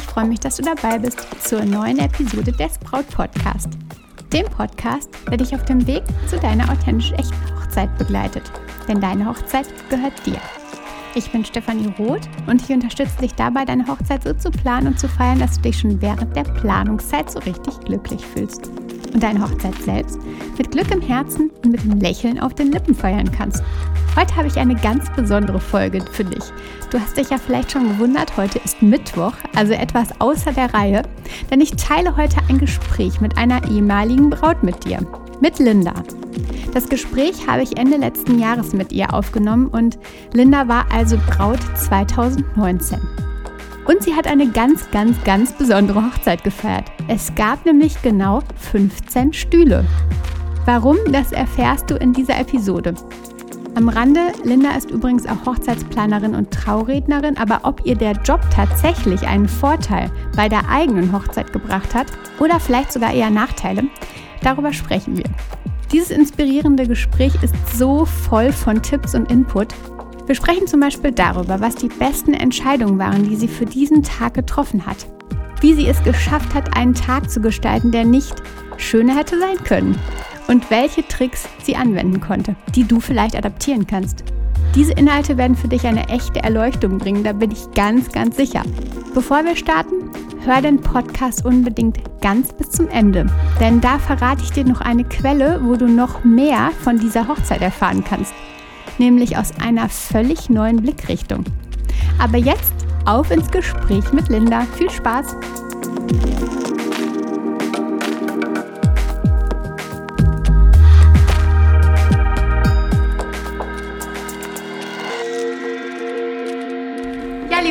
Ich freue mich, dass du dabei bist zur neuen Episode des Braut Podcast. Dem Podcast, der dich auf dem Weg zu deiner authentisch echten Hochzeit begleitet. Denn deine Hochzeit gehört dir. Ich bin Stefanie Roth und ich unterstütze dich dabei, deine Hochzeit so zu planen und zu feiern, dass du dich schon während der Planungszeit so richtig glücklich fühlst. Und deine Hochzeit selbst mit Glück im Herzen und mit einem Lächeln auf den Lippen feiern kannst. Heute habe ich eine ganz besondere Folge für dich. Du hast dich ja vielleicht schon gewundert, heute ist Mittwoch, also etwas außer der Reihe, denn ich teile heute ein Gespräch mit einer ehemaligen Braut mit dir, mit Linda. Das Gespräch habe ich Ende letzten Jahres mit ihr aufgenommen und Linda war also Braut 2019. Und sie hat eine ganz, ganz, ganz besondere Hochzeit gefeiert. Es gab nämlich genau 15 Stühle. Warum, das erfährst du in dieser Episode. Am Rande, Linda ist übrigens auch Hochzeitsplanerin und Traurednerin, aber ob ihr der Job tatsächlich einen Vorteil bei der eigenen Hochzeit gebracht hat oder vielleicht sogar eher Nachteile, darüber sprechen wir. Dieses inspirierende Gespräch ist so voll von Tipps und Input. Wir sprechen zum Beispiel darüber, was die besten Entscheidungen waren, die sie für diesen Tag getroffen hat. Wie sie es geschafft hat, einen Tag zu gestalten, der nicht schöner hätte sein können und welche Tricks sie anwenden konnte, die du vielleicht adaptieren kannst. Diese Inhalte werden für dich eine echte Erleuchtung bringen, da bin ich ganz, ganz sicher. Bevor wir starten, hör den Podcast unbedingt ganz bis zum Ende, denn da verrate ich dir noch eine Quelle, wo du noch mehr von dieser Hochzeit erfahren kannst, nämlich aus einer völlig neuen Blickrichtung. Aber jetzt auf ins Gespräch mit Linda. Viel Spaß!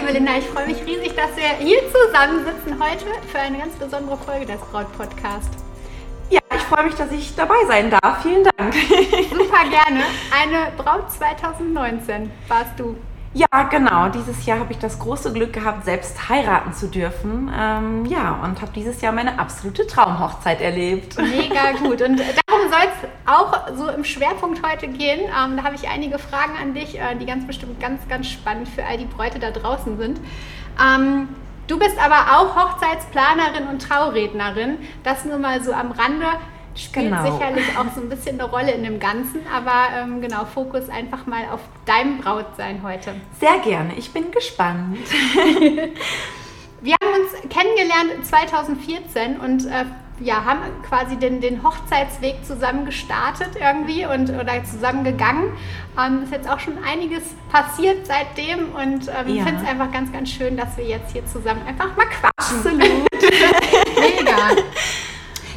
Liebe Linda, ich freue mich riesig, dass wir hier zusammensitzen heute für eine ganz besondere Folge des Braut-Podcast. Ja, ich freue mich, dass ich dabei sein darf. Vielen Dank. Super gerne. Eine Braut 2019 warst du. Ja, genau. Dieses Jahr habe ich das große Glück gehabt, selbst heiraten zu dürfen. Ähm, ja, und habe dieses Jahr meine absolute Traumhochzeit erlebt. Mega gut. Und darum soll es auch so im Schwerpunkt heute gehen. Ähm, da habe ich einige Fragen an dich, äh, die ganz bestimmt ganz, ganz spannend für all die Bräute da draußen sind. Ähm, du bist aber auch Hochzeitsplanerin und Traurednerin. Das nur mal so am Rande spielt genau. sicherlich auch so ein bisschen eine Rolle in dem Ganzen, aber ähm, genau, Fokus einfach mal auf deinem Brautsein heute. Sehr gerne, ich bin gespannt. Wir haben uns kennengelernt 2014 und äh, ja, haben quasi den, den Hochzeitsweg zusammen gestartet irgendwie und oder zusammen gegangen. Ähm, ist jetzt auch schon einiges passiert seitdem und ähm, ja. finde es einfach ganz, ganz schön, dass wir jetzt hier zusammen einfach mal quatschen. Absolut. Mega.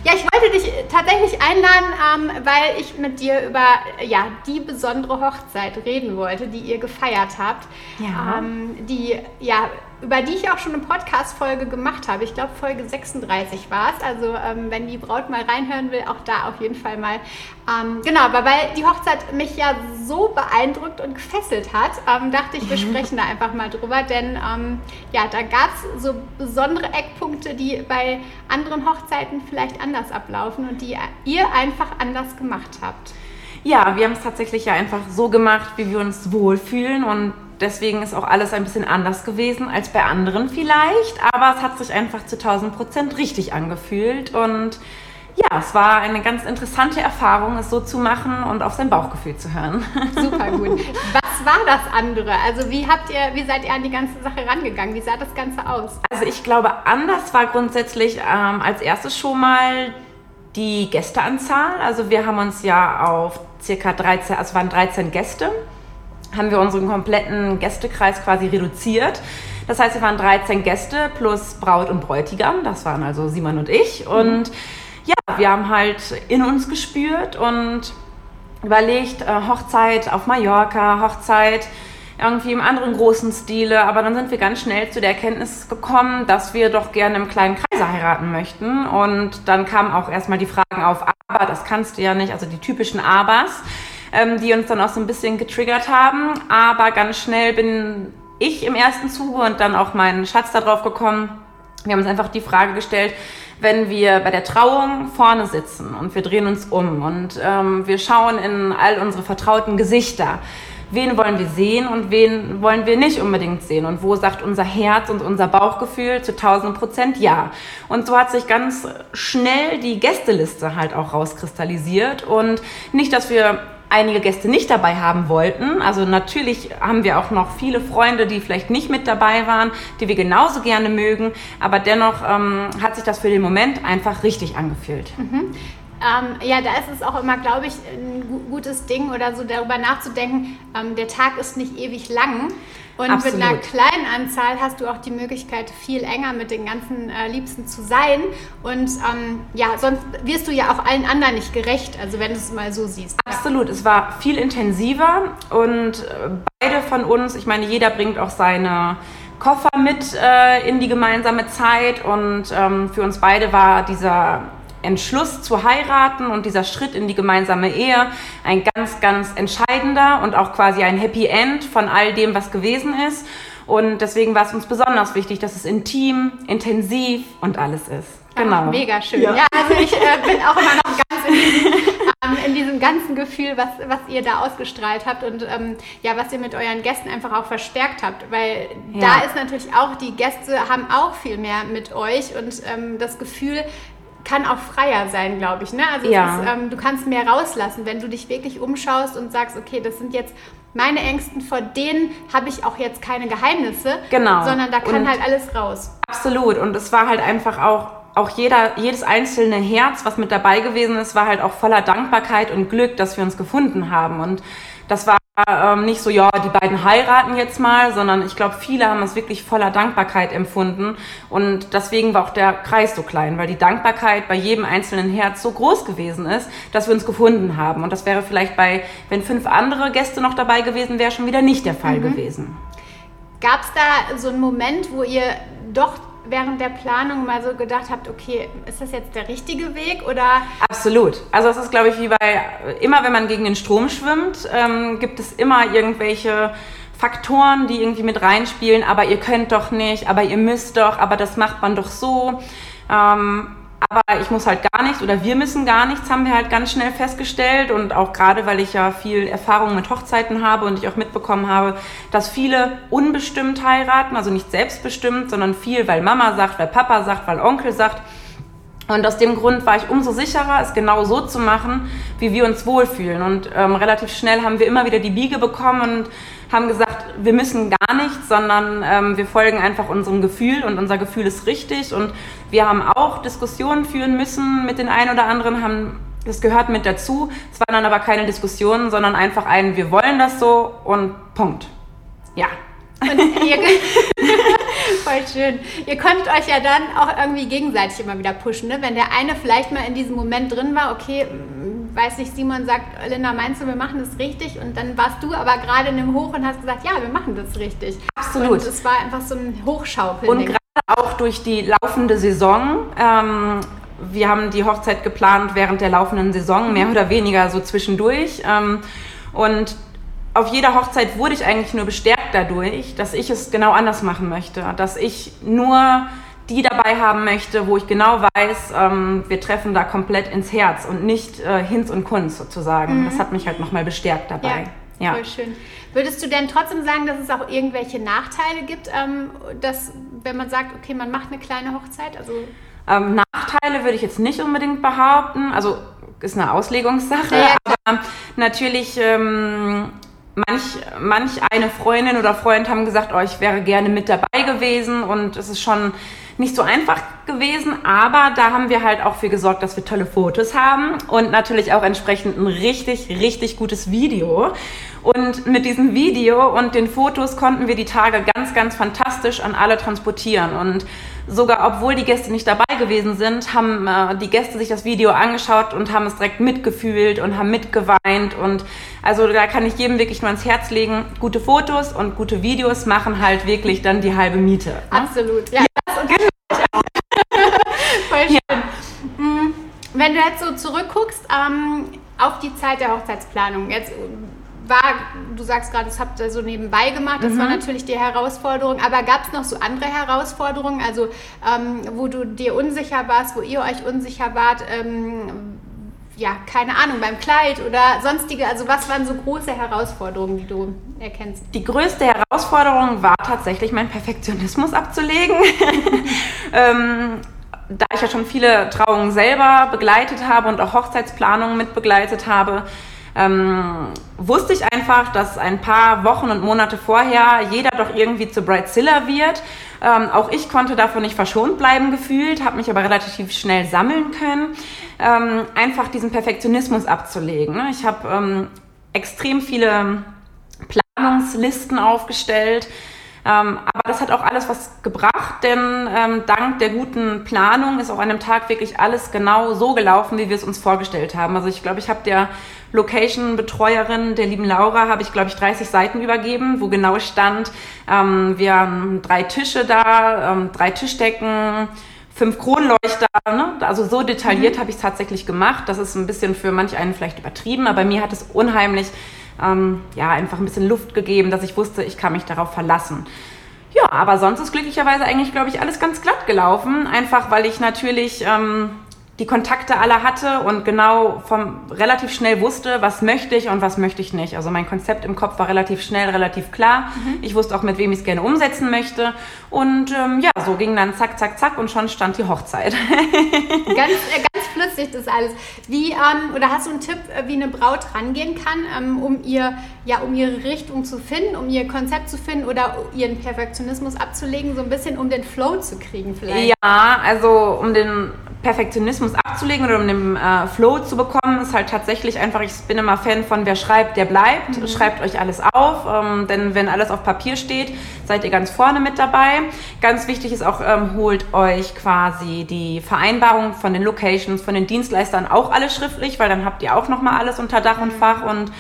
Ja, ich wollte dich tatsächlich einladen, ähm, weil ich mit dir über ja, die besondere Hochzeit reden wollte, die ihr gefeiert habt. Ja. Ähm, die ja über die ich auch schon eine Podcast-Folge gemacht habe. Ich glaube, Folge 36 war es. Also, ähm, wenn die Braut mal reinhören will, auch da auf jeden Fall mal. Ähm, genau, aber weil die Hochzeit mich ja so beeindruckt und gefesselt hat, ähm, dachte ich, wir mhm. sprechen da einfach mal drüber. Denn ähm, ja, da gab es so besondere Eckpunkte, die bei anderen Hochzeiten vielleicht anders ablaufen und die ihr einfach anders gemacht habt. Ja, wir haben es tatsächlich ja einfach so gemacht, wie wir uns wohlfühlen und deswegen ist auch alles ein bisschen anders gewesen als bei anderen vielleicht, aber es hat sich einfach zu 1000 Prozent richtig angefühlt und ja, es war eine ganz interessante Erfahrung, es so zu machen und auf sein Bauchgefühl zu hören. Super gut. Was war das andere? Also wie habt ihr, wie seid ihr an die ganze Sache rangegangen? Wie sah das Ganze aus? Also ich glaube, anders war grundsätzlich ähm, als erstes schon mal die Gästeanzahl. Also wir haben uns ja auf circa 13, also waren 13 Gäste haben wir unseren kompletten Gästekreis quasi reduziert. Das heißt, wir waren 13 Gäste plus Braut und Bräutigam. Das waren also Simon und ich. Und ja, wir haben halt in uns gespürt und überlegt, äh, Hochzeit auf Mallorca, Hochzeit irgendwie im anderen großen Stile. Aber dann sind wir ganz schnell zu der Erkenntnis gekommen, dass wir doch gerne im kleinen Kreise heiraten möchten. Und dann kamen auch erstmal die Fragen auf, aber das kannst du ja nicht, also die typischen Abers ähm, die uns dann auch so ein bisschen getriggert haben. Aber ganz schnell bin ich im ersten Zuge und dann auch mein Schatz darauf gekommen. Wir haben uns einfach die Frage gestellt, wenn wir bei der Trauung vorne sitzen und wir drehen uns um und ähm, wir schauen in all unsere vertrauten Gesichter, wen wollen wir sehen und wen wollen wir nicht unbedingt sehen und wo sagt unser Herz und unser Bauchgefühl zu 1000 Prozent ja. Und so hat sich ganz schnell die Gästeliste halt auch rauskristallisiert und nicht, dass wir einige Gäste nicht dabei haben wollten. Also natürlich haben wir auch noch viele Freunde, die vielleicht nicht mit dabei waren, die wir genauso gerne mögen. Aber dennoch ähm, hat sich das für den Moment einfach richtig angefühlt. Mhm. Ähm, ja, da ist es auch immer, glaube ich, ein gutes Ding oder so darüber nachzudenken, ähm, der Tag ist nicht ewig lang. Und Absolut. mit einer kleinen Anzahl hast du auch die Möglichkeit, viel enger mit den ganzen äh, Liebsten zu sein. Und ähm, ja, sonst wirst du ja auch allen anderen nicht gerecht, also wenn du es mal so siehst. Absolut, es war viel intensiver und äh, beide von uns, ich meine, jeder bringt auch seine Koffer mit äh, in die gemeinsame Zeit und ähm, für uns beide war dieser Entschluss zu heiraten und dieser Schritt in die gemeinsame Ehe ein ganz, ganz entscheidender und auch quasi ein Happy End von all dem, was gewesen ist. Und deswegen war es uns besonders wichtig, dass es intim, intensiv und alles ist. Genau. Ach, mega schön. Ja, ja also ich äh, bin auch immer noch ganz in diesem, ähm, in diesem ganzen Gefühl, was, was ihr da ausgestrahlt habt und ähm, ja, was ihr mit euren Gästen einfach auch verstärkt habt. Weil ja. da ist natürlich auch, die Gäste haben auch viel mehr mit euch und ähm, das Gefühl, kann auch freier sein, glaube ich. Ne? Also ja. ist, ähm, du kannst mehr rauslassen, wenn du dich wirklich umschaust und sagst, okay, das sind jetzt meine Ängsten, vor denen habe ich auch jetzt keine Geheimnisse, genau. sondern da kann und halt alles raus. Absolut. Und es war halt einfach auch, auch jeder, jedes einzelne Herz, was mit dabei gewesen ist, war halt auch voller Dankbarkeit und Glück, dass wir uns gefunden haben. Und das war ähm, nicht so, ja, die beiden heiraten jetzt mal, sondern ich glaube, viele haben es wirklich voller Dankbarkeit empfunden. Und deswegen war auch der Kreis so klein, weil die Dankbarkeit bei jedem einzelnen Herz so groß gewesen ist, dass wir uns gefunden haben. Und das wäre vielleicht bei, wenn fünf andere Gäste noch dabei gewesen wären, schon wieder nicht der Fall mhm. gewesen. Gab es da so einen Moment, wo ihr doch während der Planung mal so gedacht habt, okay, ist das jetzt der richtige Weg oder? Absolut. Also es ist, glaube ich, wie bei immer, wenn man gegen den Strom schwimmt, ähm, gibt es immer irgendwelche Faktoren, die irgendwie mit reinspielen. Aber ihr könnt doch nicht, aber ihr müsst doch, aber das macht man doch so. Ähm, aber ich muss halt gar nichts oder wir müssen gar nichts, haben wir halt ganz schnell festgestellt. Und auch gerade, weil ich ja viel Erfahrung mit Hochzeiten habe und ich auch mitbekommen habe, dass viele unbestimmt heiraten, also nicht selbstbestimmt, sondern viel, weil Mama sagt, weil Papa sagt, weil Onkel sagt. Und aus dem Grund war ich umso sicherer, es genau so zu machen, wie wir uns wohlfühlen. Und ähm, relativ schnell haben wir immer wieder die Biege bekommen und haben gesagt, wir müssen gar nichts, sondern ähm, wir folgen einfach unserem Gefühl und unser Gefühl ist richtig. Und wir haben auch Diskussionen führen müssen mit den einen oder anderen, haben das gehört mit dazu. Es waren dann aber keine Diskussionen, sondern einfach ein, wir wollen das so und Punkt. Ja. Und ihr, voll schön. Ihr konntet euch ja dann auch irgendwie gegenseitig immer wieder pushen, ne? Wenn der eine vielleicht mal in diesem Moment drin war, okay, weiß nicht, Simon sagt, Linda, meinst du, wir machen das richtig? Und dann warst du aber gerade in dem Hoch und hast gesagt, ja, wir machen das richtig. Absolut. Und es war einfach so ein Hochschaukeln. Und gerade auch durch die laufende Saison. Ähm, wir haben die Hochzeit geplant während der laufenden Saison, mehr oder weniger so zwischendurch. Ähm, und auf jeder Hochzeit wurde ich eigentlich nur bestärkt dadurch, dass ich es genau anders machen möchte. Dass ich nur die dabei haben möchte, wo ich genau weiß, ähm, wir treffen da komplett ins Herz und nicht äh, Hinz und Kunst sozusagen. Mhm. Das hat mich halt nochmal bestärkt dabei. Ja, ja, voll schön. Würdest du denn trotzdem sagen, dass es auch irgendwelche Nachteile gibt, ähm, dass, wenn man sagt, okay, man macht eine kleine Hochzeit? Also ähm, Nachteile würde ich jetzt nicht unbedingt behaupten. Also ist eine Auslegungssache. Ja, aber natürlich ähm, manch, manch eine Freundin oder Freund haben gesagt, oh, ich wäre gerne mit dabei gewesen und es ist schon nicht so einfach gewesen, aber da haben wir halt auch für gesorgt, dass wir tolle Fotos haben und natürlich auch entsprechend ein richtig, richtig gutes Video. Und mit diesem Video und den Fotos konnten wir die Tage ganz, ganz fantastisch an alle transportieren. Und sogar obwohl die Gäste nicht dabei gewesen sind, haben äh, die Gäste sich das Video angeschaut und haben es direkt mitgefühlt und haben mitgeweint. Und also da kann ich jedem wirklich nur ans Herz legen, gute Fotos und gute Videos machen halt wirklich dann die halbe Miete. Ne? Absolut, ja. ja genau. Voll schön. Ja. Mm, wenn du jetzt so zurückguckst ähm, auf die Zeit der Hochzeitsplanung, jetzt war, du sagst gerade, das habt ihr so nebenbei gemacht, das mhm. war natürlich die Herausforderung, aber gab es noch so andere Herausforderungen, also ähm, wo du dir unsicher warst, wo ihr euch unsicher wart, ähm, ja, keine Ahnung, beim Kleid oder sonstige, also was waren so große Herausforderungen, die du erkennst? Die größte Herausforderung war tatsächlich, meinen Perfektionismus abzulegen. ähm, da ich ja schon viele Trauungen selber begleitet habe und auch Hochzeitsplanungen mitbegleitet habe, ähm, wusste ich einfach, dass ein paar Wochen und Monate vorher jeder doch irgendwie zu Brightzilla wird. Ähm, auch ich konnte davon nicht verschont bleiben gefühlt, habe mich aber relativ schnell sammeln können, ähm, einfach diesen Perfektionismus abzulegen. Ne? Ich habe ähm, extrem viele Planungslisten aufgestellt, ähm, aber das hat auch alles was gebracht, denn ähm, dank der guten Planung ist auch an dem Tag wirklich alles genau so gelaufen, wie wir es uns vorgestellt haben. Also ich glaube, ich habe der Location-Betreuerin, der lieben Laura, habe ich, glaube ich, 30 Seiten übergeben, wo genau stand, ähm, wir haben drei Tische da, ähm, drei Tischdecken, fünf Kronleuchter, ne? also so detailliert mhm. habe ich es tatsächlich gemacht. Das ist ein bisschen für manch einen vielleicht übertrieben, aber mir hat es unheimlich ähm, ja, einfach ein bisschen Luft gegeben, dass ich wusste, ich kann mich darauf verlassen. Ja, aber sonst ist glücklicherweise eigentlich, glaube ich, alles ganz glatt gelaufen. Einfach weil ich natürlich ähm, die Kontakte alle hatte und genau vom relativ schnell wusste, was möchte ich und was möchte ich nicht. Also mein Konzept im Kopf war relativ schnell, relativ klar. Mhm. Ich wusste auch, mit wem ich es gerne umsetzen möchte. Und ähm, ja, so ging dann zack, zack, zack und schon stand die Hochzeit. ganz, äh, ganz flüssig das alles. Wie, ähm, oder hast du einen Tipp, äh, wie eine Braut rangehen kann, ähm, um ihr, ja, um ihre Richtung zu finden, um ihr Konzept zu finden oder ihren Perfektionismus abzulegen, so ein bisschen um den Flow zu kriegen vielleicht? Ja, also um den Perfektionismus abzulegen oder um den äh, Flow zu bekommen, ist halt tatsächlich einfach, ich bin immer Fan von, wer schreibt, der bleibt. Mhm. Schreibt euch alles auf, ähm, denn wenn alles auf Papier steht, seid ihr ganz vorne mit dabei. Ganz wichtig ist auch, ähm, holt euch quasi die Vereinbarung von den Locations, von den Dienstleistern auch alles schriftlich, weil dann habt ihr auch nochmal alles unter Dach und Fach und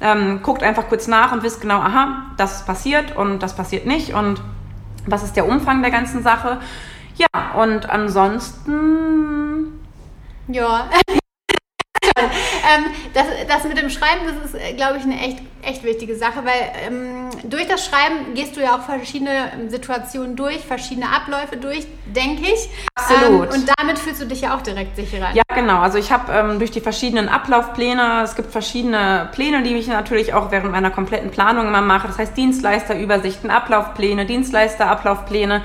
ähm, guckt einfach kurz nach und wisst genau, aha, das passiert und das passiert nicht und was ist der Umfang der ganzen Sache. Ja, und ansonsten. Ja. ähm, das, das mit dem Schreiben, das ist, äh, glaube ich, eine echt, echt wichtige Sache, weil ähm, durch das Schreiben gehst du ja auch verschiedene Situationen durch, verschiedene Abläufe durch, denke ich. Absolut. Ähm, und damit fühlst du dich ja auch direkt sicherer. Ja, genau. Also ich habe ähm, durch die verschiedenen Ablaufpläne, es gibt verschiedene Pläne, die ich natürlich auch während meiner kompletten Planung immer mache. Das heißt Dienstleisterübersichten, Ablaufpläne, Dienstleisterablaufpläne.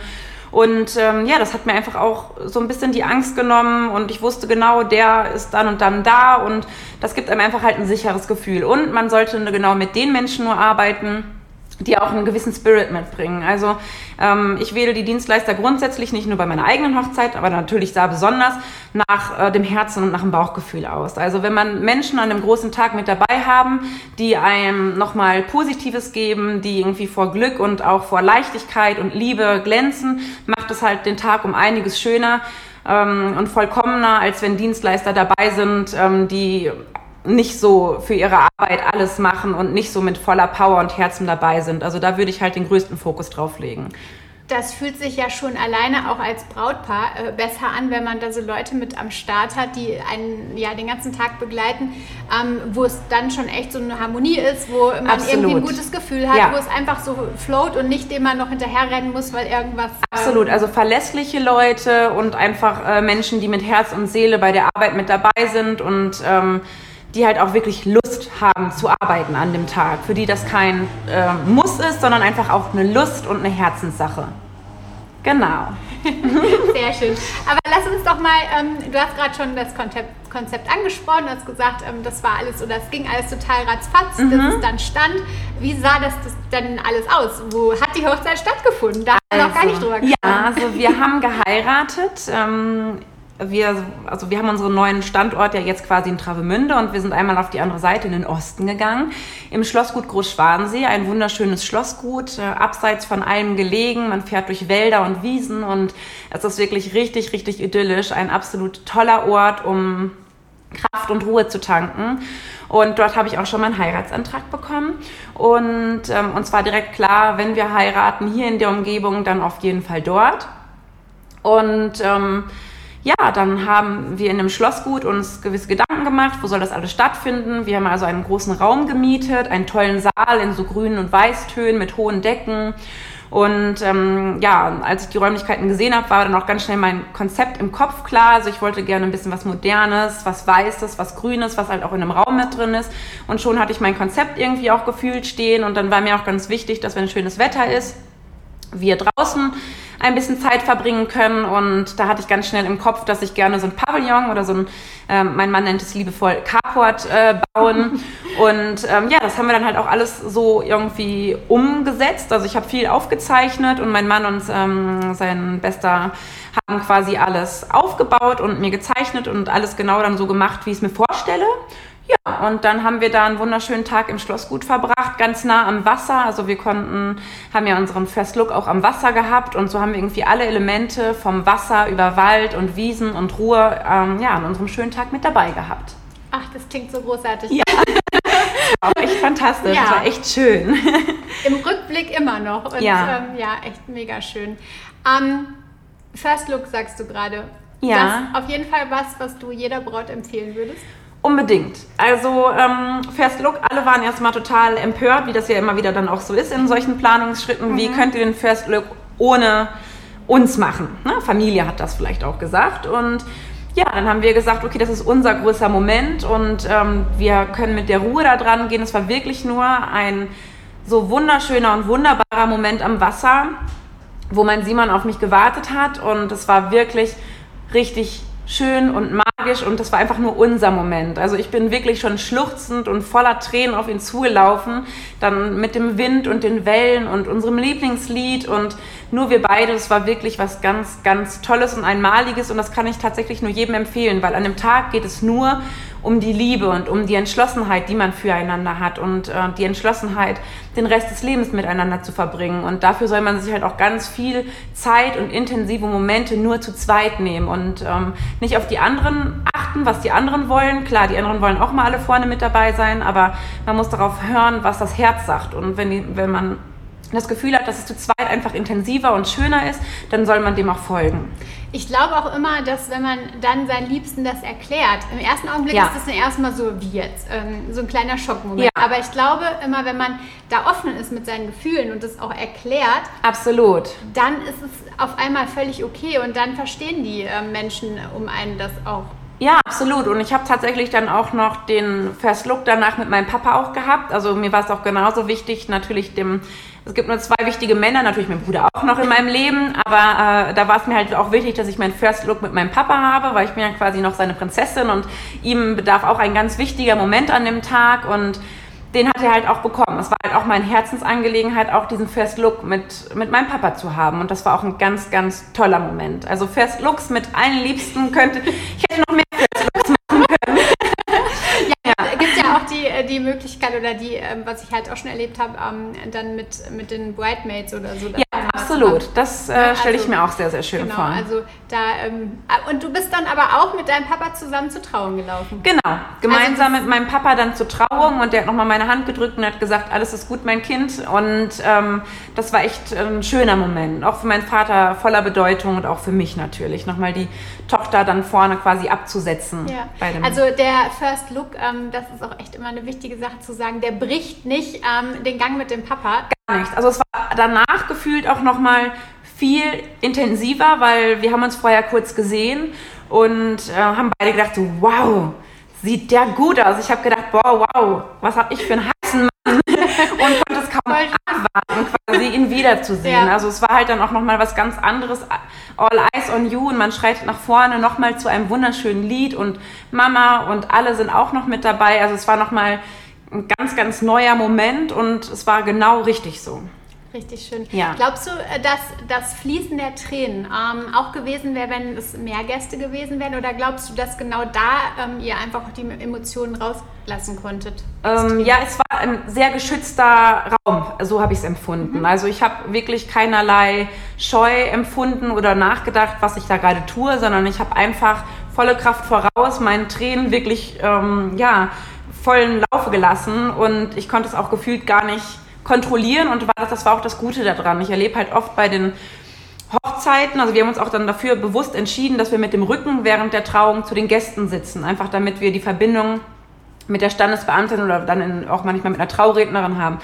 Und ähm, ja, das hat mir einfach auch so ein bisschen die Angst genommen und ich wusste genau, der ist dann und dann da und das gibt einem einfach halt ein sicheres Gefühl. Und man sollte genau mit den Menschen nur arbeiten, die auch einen gewissen Spirit mitbringen. Also ähm, ich wähle die Dienstleister grundsätzlich nicht nur bei meiner eigenen Hochzeit, aber natürlich da besonders nach äh, dem Herzen und nach dem Bauchgefühl aus. Also wenn man Menschen an einem großen Tag mit dabei haben, die einem nochmal Positives geben, die irgendwie vor Glück und auch vor Leichtigkeit und Liebe glänzen, macht es halt den Tag um einiges schöner ähm, und vollkommener, als wenn Dienstleister dabei sind, ähm, die nicht so für ihre Arbeit alles machen und nicht so mit voller Power und Herzen dabei sind. Also da würde ich halt den größten Fokus drauf legen. Das fühlt sich ja schon alleine auch als Brautpaar äh, besser an, wenn man da so Leute mit am Start hat, die einen ja den ganzen Tag begleiten, ähm, wo es dann schon echt so eine Harmonie ist, wo man Absolut. irgendwie ein gutes Gefühl hat, ja. wo es einfach so float und nicht dem man noch hinterherrennen muss, weil irgendwas. Ähm Absolut, also verlässliche Leute und einfach äh, Menschen, die mit Herz und Seele bei der Arbeit mit dabei sind und ähm, die halt auch wirklich Lust haben zu arbeiten an dem Tag, für die das kein äh, Muss ist, sondern einfach auch eine Lust und eine Herzenssache. Genau. Sehr schön. Aber lass uns doch mal, ähm, du hast gerade schon das Konzept, Konzept angesprochen, du hast gesagt, ähm, das war alles oder es ging alles total ratzfatz, mhm. bis es dann stand. Wie sah das, das denn alles aus? Wo hat die Hochzeit stattgefunden? Da haben wir noch gar nicht drüber gesprochen. Ja, also wir haben geheiratet. Ähm, wir, also wir haben unseren neuen Standort ja jetzt quasi in Travemünde und wir sind einmal auf die andere Seite in den Osten gegangen. Im Schlossgut Großschwansee, ein wunderschönes Schlossgut, äh, abseits von allem gelegen. Man fährt durch Wälder und Wiesen und es ist wirklich richtig, richtig idyllisch. Ein absolut toller Ort, um Kraft und Ruhe zu tanken. Und dort habe ich auch schon meinen Heiratsantrag bekommen. Und ähm, uns war direkt klar, wenn wir heiraten hier in der Umgebung, dann auf jeden Fall dort. Und ähm, ja, dann haben wir in dem Schlossgut uns gewisse Gedanken gemacht, wo soll das alles stattfinden. Wir haben also einen großen Raum gemietet, einen tollen Saal in so grünen und weißtönen mit hohen Decken. Und ähm, ja, als ich die Räumlichkeiten gesehen habe, war dann auch ganz schnell mein Konzept im Kopf klar. Also ich wollte gerne ein bisschen was Modernes, was Weißes, was Grünes, was halt auch in einem Raum mit drin ist. Und schon hatte ich mein Konzept irgendwie auch gefühlt stehen. Und dann war mir auch ganz wichtig, dass wenn schönes Wetter ist, wir draußen ein bisschen Zeit verbringen können. Und da hatte ich ganz schnell im Kopf, dass ich gerne so ein Pavillon oder so ein, äh, mein Mann nennt es liebevoll Carport äh, bauen. Und ähm, ja, das haben wir dann halt auch alles so irgendwie umgesetzt. Also ich habe viel aufgezeichnet und mein Mann und ähm, sein bester haben quasi alles aufgebaut und mir gezeichnet und alles genau dann so gemacht, wie ich es mir vorstelle. Ja, und dann haben wir da einen wunderschönen Tag im Schlossgut verbracht, ganz nah am Wasser. Also wir konnten, haben ja unseren First Look auch am Wasser gehabt und so haben wir irgendwie alle Elemente vom Wasser über Wald und Wiesen und Ruhe ähm, ja, an unserem schönen Tag mit dabei gehabt. Ach, das klingt so großartig. Ja. war echt fantastisch, ja. war echt schön. Im Rückblick immer noch. Und, ja. Ähm, ja, echt mega schön. Ähm, First Look sagst du gerade. Ja. Das auf jeden Fall was, was du jeder Braut empfehlen würdest? Unbedingt. Also ähm, First Look, alle waren erstmal total empört, wie das ja immer wieder dann auch so ist in solchen Planungsschritten. Mhm. Wie könnt ihr den First Look ohne uns machen? Ne? Familie hat das vielleicht auch gesagt. Und ja, dann haben wir gesagt, okay, das ist unser größter Moment und ähm, wir können mit der Ruhe da dran gehen. Es war wirklich nur ein so wunderschöner und wunderbarer Moment am Wasser, wo mein Simon auf mich gewartet hat und es war wirklich richtig schön und magisch und das war einfach nur unser Moment. Also ich bin wirklich schon schluchzend und voller Tränen auf ihn zugelaufen, dann mit dem Wind und den Wellen und unserem Lieblingslied und nur wir beide, das war wirklich was ganz, ganz Tolles und Einmaliges und das kann ich tatsächlich nur jedem empfehlen, weil an dem Tag geht es nur um die Liebe und um die Entschlossenheit, die man füreinander hat und äh, die Entschlossenheit, den Rest des Lebens miteinander zu verbringen. Und dafür soll man sich halt auch ganz viel Zeit und intensive Momente nur zu zweit nehmen und ähm, nicht auf die anderen achten, was die anderen wollen. Klar, die anderen wollen auch mal alle vorne mit dabei sein, aber man muss darauf hören, was das Herz sagt. Und wenn, die, wenn man das Gefühl hat, dass es zu zweit einfach intensiver und schöner ist, dann soll man dem auch folgen. Ich glaube auch immer, dass wenn man dann seinen Liebsten das erklärt, im ersten Augenblick ja. ist das dann erstmal so wie jetzt, ähm, so ein kleiner Schockmoment. Ja. Aber ich glaube immer, wenn man da offen ist mit seinen Gefühlen und das auch erklärt, absolut, dann ist es auf einmal völlig okay und dann verstehen die äh, Menschen um einen das auch ja, absolut. Und ich habe tatsächlich dann auch noch den First Look danach mit meinem Papa auch gehabt. Also mir war es auch genauso wichtig, natürlich dem es gibt nur zwei wichtige Männer, natürlich mein Bruder auch noch in meinem Leben, aber äh, da war es mir halt auch wichtig, dass ich meinen First Look mit meinem Papa habe, weil ich bin ja quasi noch seine Prinzessin und ihm bedarf auch ein ganz wichtiger Moment an dem Tag und den hat er halt auch bekommen. Es war halt auch meine Herzensangelegenheit, auch diesen First Look mit, mit meinem Papa zu haben. Und das war auch ein ganz, ganz toller Moment. Also First Looks mit allen Liebsten könnte, ich hätte noch mehr First Looks machen können. auch Möglichkeit oder die, ähm, was ich halt auch schon erlebt habe, ähm, dann mit, mit den Bridemaids oder so. Ja, absolut. Das äh, stelle ich also, mir auch sehr, sehr schön genau, vor. Also da, ähm, ah, und du bist dann aber auch mit deinem Papa zusammen zur Trauung gelaufen. Genau, gemeinsam also mit meinem Papa dann zur Trauung und der hat nochmal meine Hand gedrückt und hat gesagt, alles ist gut, mein Kind. Und ähm, das war echt ein schöner Moment. Auch für meinen Vater voller Bedeutung und auch für mich natürlich. Nochmal die Tochter dann vorne quasi abzusetzen. Ja. also der First Look, ähm, das ist auch echt immer eine wichtige Sache zu sagen, der bricht nicht ähm, den Gang mit dem Papa. Gar nicht. Also es war danach gefühlt auch nochmal viel intensiver, weil wir haben uns vorher kurz gesehen und äh, haben beide gedacht, so, wow, sieht der gut aus. Ich habe gedacht, boah, wow, was habe ich für einen heißen Mann und konnte es kaum abwarten, quasi ihn wiederzusehen. Ja. Also es war halt dann auch nochmal was ganz anderes. All Eyes on You und man schreitet nach vorne nochmal zu einem wunderschönen Lied und Mama und alle sind auch noch mit dabei. Also es war nochmal ein ganz, ganz neuer Moment und es war genau richtig so. Richtig schön. Ja. Glaubst du, äh, dass das Fließen der Tränen ähm, auch gewesen wäre, wenn es mehr Gäste gewesen wären? Oder glaubst du, dass genau da ähm, ihr einfach die Emotionen rauslassen konntet? Ähm, ja, es war ein sehr geschützter Raum, so habe ich es empfunden. Mhm. Also ich habe wirklich keinerlei Scheu empfunden oder nachgedacht, was ich da gerade tue, sondern ich habe einfach volle Kraft voraus, meinen Tränen wirklich ähm, ja, vollen Laufe gelassen und ich konnte es auch gefühlt gar nicht kontrollieren und war, das war auch das Gute daran. Ich erlebe halt oft bei den Hochzeiten, also wir haben uns auch dann dafür bewusst entschieden, dass wir mit dem Rücken während der Trauung zu den Gästen sitzen, einfach damit wir die Verbindung mit der Standesbeamtin oder dann in, auch manchmal mit einer Traurednerin haben.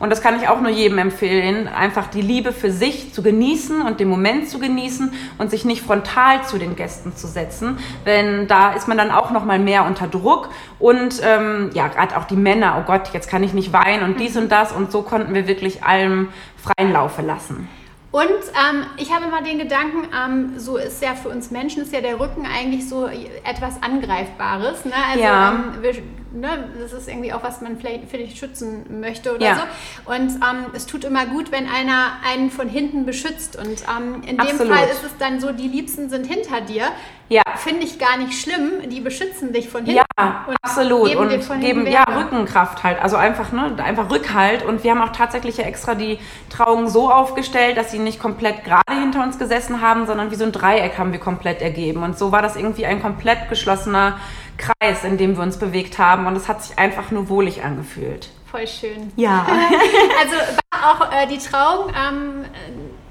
Und das kann ich auch nur jedem empfehlen, einfach die Liebe für sich zu genießen und den Moment zu genießen und sich nicht frontal zu den Gästen zu setzen, denn da ist man dann auch noch mal mehr unter Druck und ähm, ja, gerade auch die Männer, oh Gott, jetzt kann ich nicht weinen und dies und das und so konnten wir wirklich allem freien Laufe lassen. Und ähm, ich habe immer den Gedanken, ähm, so ist ja für uns Menschen ist ja der Rücken eigentlich so etwas Angreifbares. Ne? Also ja. ähm, wir, ne, das ist irgendwie auch, was man vielleicht, vielleicht schützen möchte oder ja. so. Und ähm, es tut immer gut, wenn einer einen von hinten beschützt. Und ähm, in dem Absolut. Fall ist es dann so, die Liebsten sind hinter dir. Ja. Finde ich gar nicht schlimm. Die beschützen dich von hinten. Ja, und absolut. Geben und geben ja Rückenkraft halt. Also einfach, ne, einfach Rückhalt. Und wir haben auch tatsächlich ja extra die Trauung so aufgestellt, dass sie nicht komplett gerade hinter uns gesessen haben, sondern wie so ein Dreieck haben wir komplett ergeben. Und so war das irgendwie ein komplett geschlossener Kreis, in dem wir uns bewegt haben und es hat sich einfach nur wohlig angefühlt. Voll schön. Ja. also war auch äh, die Trauung ähm,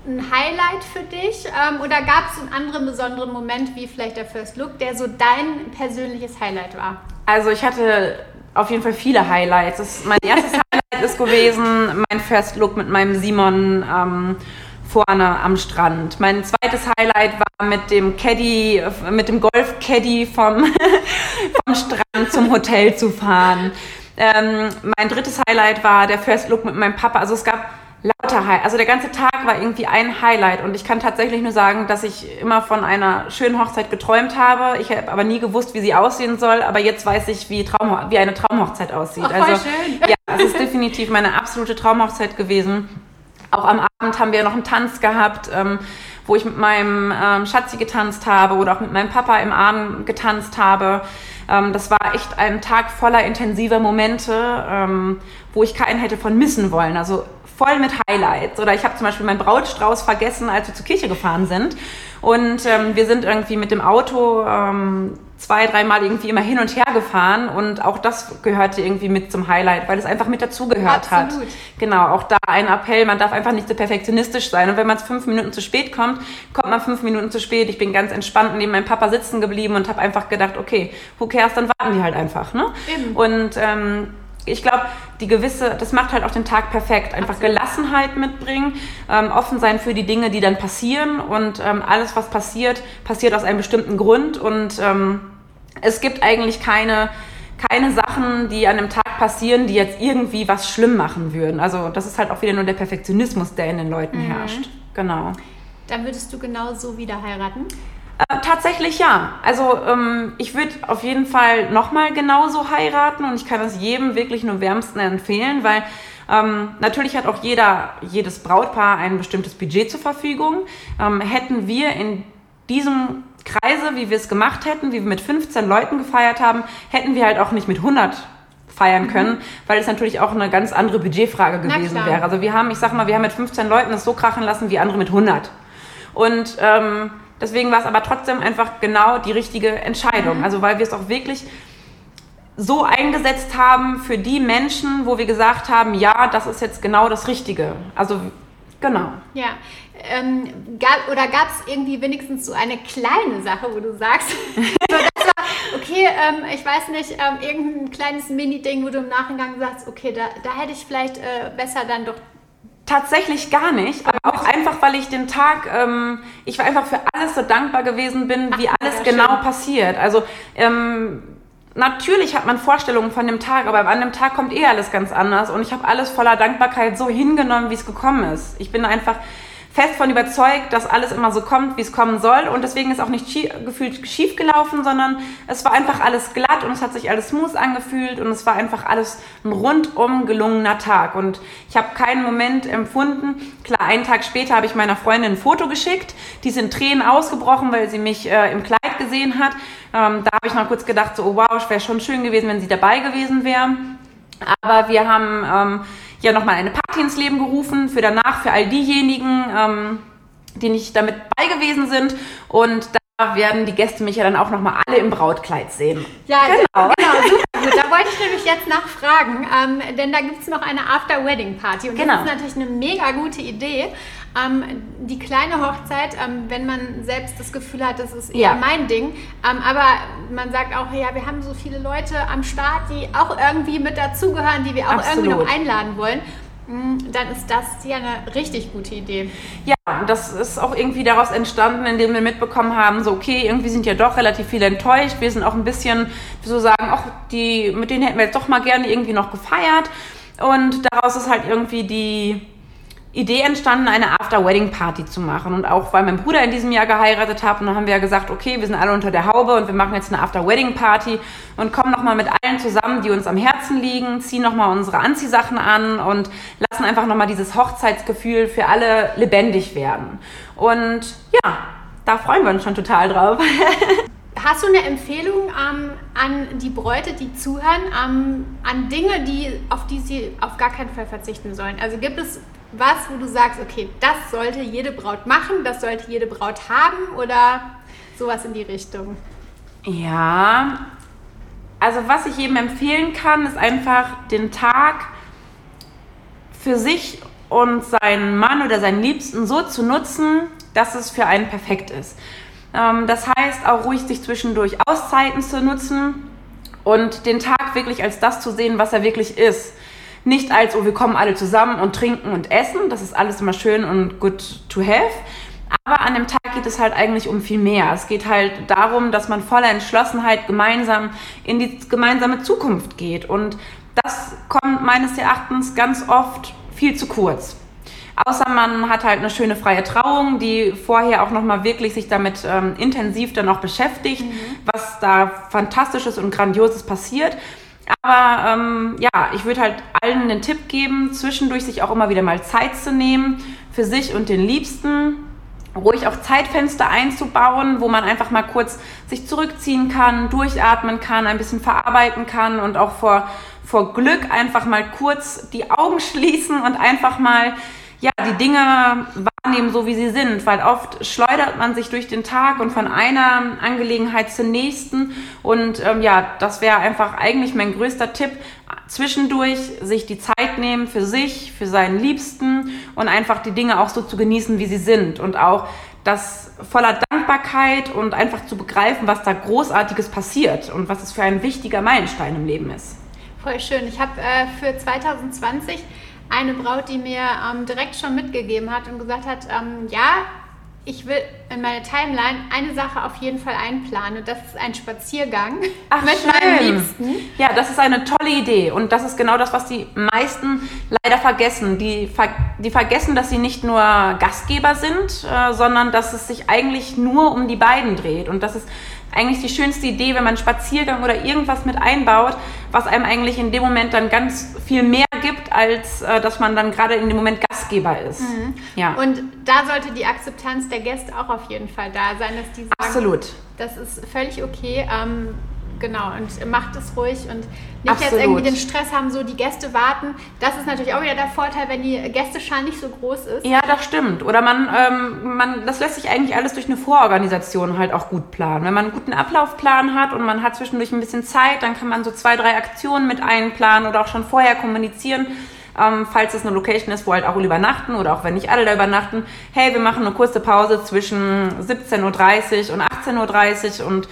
ein Highlight für dich ähm, oder gab es einen anderen besonderen Moment, wie vielleicht der First Look, der so dein persönliches Highlight war? Also ich hatte auf jeden Fall viele Highlights. Das, mein erstes Highlight ist gewesen mein First Look mit meinem Simon. Ähm, vorne am Strand. Mein zweites Highlight war mit dem Caddy, mit dem Golf-Caddy vom, vom Strand zum Hotel zu fahren. Ähm, mein drittes Highlight war der First Look mit meinem Papa. Also es gab lauter Highlights. Also der ganze Tag war irgendwie ein Highlight und ich kann tatsächlich nur sagen, dass ich immer von einer schönen Hochzeit geträumt habe. Ich habe aber nie gewusst, wie sie aussehen soll, aber jetzt weiß ich, wie, Traum, wie eine Traumhochzeit aussieht. Oh, also schön. ja, es ist definitiv meine absolute Traumhochzeit gewesen. Auch am Abend haben wir noch einen Tanz gehabt, ähm, wo ich mit meinem ähm, Schatzi getanzt habe oder auch mit meinem Papa im Arm getanzt habe. Ähm, das war echt ein Tag voller intensiver Momente, ähm, wo ich keinen hätte von missen wollen. Also voll mit Highlights. Oder ich habe zum Beispiel meinen Brautstrauß vergessen, als wir zur Kirche gefahren sind. Und ähm, wir sind irgendwie mit dem Auto ähm, zwei, dreimal irgendwie immer hin und her gefahren und auch das gehörte irgendwie mit zum Highlight, weil es einfach mit dazugehört hat. Genau, auch da ein Appell, man darf einfach nicht so perfektionistisch sein und wenn man fünf Minuten zu spät kommt, kommt man fünf Minuten zu spät. Ich bin ganz entspannt neben meinem Papa sitzen geblieben und habe einfach gedacht, okay, who cares, dann warten die halt einfach. Ne? Eben. Und ähm, ich glaube, die gewisse, das macht halt auch den Tag perfekt. Einfach Absolut. Gelassenheit mitbringen, ähm, offen sein für die Dinge, die dann passieren und ähm, alles, was passiert, passiert aus einem bestimmten Grund und ähm, es gibt eigentlich keine, keine Sachen, die an einem Tag passieren, die jetzt irgendwie was schlimm machen würden. Also das ist halt auch wieder nur der Perfektionismus, der in den Leuten mhm. herrscht. Genau. Dann würdest du genau so wieder heiraten? Äh, tatsächlich ja. Also ähm, ich würde auf jeden Fall nochmal genauso heiraten und ich kann das jedem wirklich nur wärmsten empfehlen, weil ähm, natürlich hat auch jeder, jedes Brautpaar ein bestimmtes Budget zur Verfügung. Ähm, hätten wir in diesem Kreise, wie wir es gemacht hätten, wie wir mit 15 Leuten gefeiert haben, hätten wir halt auch nicht mit 100 feiern mhm. können, mhm. weil es natürlich auch eine ganz andere Budgetfrage gewesen wäre. Also wir haben, ich sag mal, wir haben mit 15 Leuten das so krachen lassen wie andere mit 100. Und ähm, Deswegen war es aber trotzdem einfach genau die richtige Entscheidung. Mhm. Also weil wir es auch wirklich so eingesetzt haben für die Menschen, wo wir gesagt haben, ja, das ist jetzt genau das Richtige. Also genau. Ja. Ähm, gab, oder gab es irgendwie wenigstens so eine kleine Sache, wo du sagst, okay, ähm, ich weiß nicht, ähm, irgendein kleines Mini-Ding, wo du im Nachhinein sagst, okay, da, da hätte ich vielleicht äh, besser dann doch Tatsächlich gar nicht, aber auch einfach, weil ich den Tag, ähm, ich war einfach für alles so dankbar gewesen bin, wie alles ja, genau schön. passiert. Also ähm, natürlich hat man Vorstellungen von dem Tag, aber an dem Tag kommt eh alles ganz anders und ich habe alles voller Dankbarkeit so hingenommen, wie es gekommen ist. Ich bin einfach fest von überzeugt, dass alles immer so kommt, wie es kommen soll. Und deswegen ist auch nicht schief, gefühlt schief gelaufen, sondern es war einfach alles glatt und es hat sich alles smooth angefühlt und es war einfach alles ein rundum gelungener Tag. Und ich habe keinen Moment empfunden. Klar, einen Tag später habe ich meiner Freundin ein Foto geschickt. Die sind Tränen ausgebrochen, weil sie mich äh, im Kleid gesehen hat. Ähm, da habe ich noch kurz gedacht, so, oh wow, es wäre schon schön gewesen, wenn sie dabei gewesen wäre. Aber wir haben ähm, ja nochmal eine Party ins Leben gerufen für danach, für all diejenigen, ähm, die nicht damit bei gewesen sind. Und da werden die Gäste mich ja dann auch nochmal alle im Brautkleid sehen. Ja, genau. genau super gut. Da wollte ich nämlich jetzt nachfragen, ähm, denn da gibt es noch eine After-Wedding-Party. Und genau. das ist natürlich eine mega gute Idee. Ähm, die kleine Hochzeit, ähm, wenn man selbst das Gefühl hat, das ist eher ja. mein Ding. Ähm, aber man sagt auch, ja, wir haben so viele Leute am Start, die auch irgendwie mit dazugehören, die wir auch Absolut. irgendwie noch einladen wollen. Mm, dann ist das ja eine richtig gute Idee. Ja, das ist auch irgendwie daraus entstanden, indem wir mitbekommen haben, so okay, irgendwie sind ja doch relativ viele enttäuscht. Wir sind auch ein bisschen, so sagen, ach, die, mit denen hätten wir jetzt doch mal gerne irgendwie noch gefeiert. Und daraus ist halt irgendwie die Idee entstanden, eine After-Wedding-Party zu machen. Und auch weil mein Bruder in diesem Jahr geheiratet hat, und dann haben wir ja gesagt, okay, wir sind alle unter der Haube und wir machen jetzt eine After-Wedding-Party und kommen nochmal mit allen zusammen, die uns am Herzen liegen, ziehen nochmal unsere Anziehsachen an und lassen einfach nochmal dieses Hochzeitsgefühl für alle lebendig werden. Und ja, da freuen wir uns schon total drauf. Hast du eine Empfehlung ähm, an die Bräute, die zuhören, ähm, an Dinge, die, auf die sie auf gar keinen Fall verzichten sollen? Also gibt es was, wo du sagst, okay, das sollte jede Braut machen, das sollte jede Braut haben oder sowas in die Richtung? Ja, also was ich jedem empfehlen kann, ist einfach den Tag für sich und seinen Mann oder seinen Liebsten so zu nutzen, dass es für einen perfekt ist. Ähm, das heißt auch ruhig sich zwischendurch Auszeiten zu nutzen und den Tag wirklich als das zu sehen, was er wirklich ist. Nicht als, oh, wir kommen alle zusammen und trinken und essen, das ist alles immer schön und good to have. Aber an dem Tag geht es halt eigentlich um viel mehr. Es geht halt darum, dass man voller Entschlossenheit gemeinsam in die gemeinsame Zukunft geht. Und das kommt meines Erachtens ganz oft viel zu kurz. Außer man hat halt eine schöne freie Trauung, die vorher auch nochmal wirklich sich damit ähm, intensiv dann auch beschäftigt, mhm. was da Fantastisches und Grandioses passiert. Aber ähm, ja, ich würde halt allen den Tipp geben, zwischendurch sich auch immer wieder mal Zeit zu nehmen für sich und den Liebsten. Ruhig auch Zeitfenster einzubauen, wo man einfach mal kurz sich zurückziehen kann, durchatmen kann, ein bisschen verarbeiten kann und auch vor, vor Glück einfach mal kurz die Augen schließen und einfach mal ja, die Dinge wahrnehmen, so wie sie sind, weil oft schleudert man sich durch den Tag und von einer Angelegenheit zur nächsten. Und ähm, ja, das wäre einfach eigentlich mein größter Tipp, zwischendurch sich die Zeit nehmen für sich, für seinen Liebsten und einfach die Dinge auch so zu genießen, wie sie sind und auch das voller Dankbarkeit und einfach zu begreifen, was da Großartiges passiert und was es für ein wichtiger Meilenstein im Leben ist. Voll schön. Ich habe äh, für 2020 eine Braut, die mir ähm, direkt schon mitgegeben hat und gesagt hat, ähm, ja, ich will in meine Timeline eine Sache auf jeden Fall einplanen und das ist ein Spaziergang Ach, mit schön. meinem Liebsten. Ja, das ist eine tolle Idee und das ist genau das, was die meisten leider vergessen. Die, ver die vergessen, dass sie nicht nur Gastgeber sind, äh, sondern dass es sich eigentlich nur um die beiden dreht und das ist eigentlich die schönste Idee, wenn man einen Spaziergang oder irgendwas mit einbaut, was einem eigentlich in dem Moment dann ganz viel mehr gibt, als äh, dass man dann gerade in dem Moment Gastgeber ist. Mhm. Ja. Und da sollte die Akzeptanz der Gäste auch auf jeden Fall da sein, dass die sagen, Absolut. das ist völlig okay. Ähm, genau, und macht es ruhig und nicht Absolut. jetzt irgendwie den Stress haben, so die Gäste warten. Das ist natürlich auch wieder der Vorteil, wenn die Gästeschar nicht so groß ist. Ja, das stimmt. Oder man, ähm, man, das lässt sich eigentlich alles durch eine Vororganisation halt auch gut planen. Wenn man einen guten Ablaufplan hat und man hat zwischendurch ein bisschen Zeit, dann kann man so zwei, drei Aktionen mit einplanen oder auch schon vorher kommunizieren. Ähm, falls es eine Location ist, wo halt auch alle übernachten oder auch wenn nicht alle da übernachten, hey, wir machen eine kurze Pause zwischen 17.30 Uhr und 18.30 Uhr und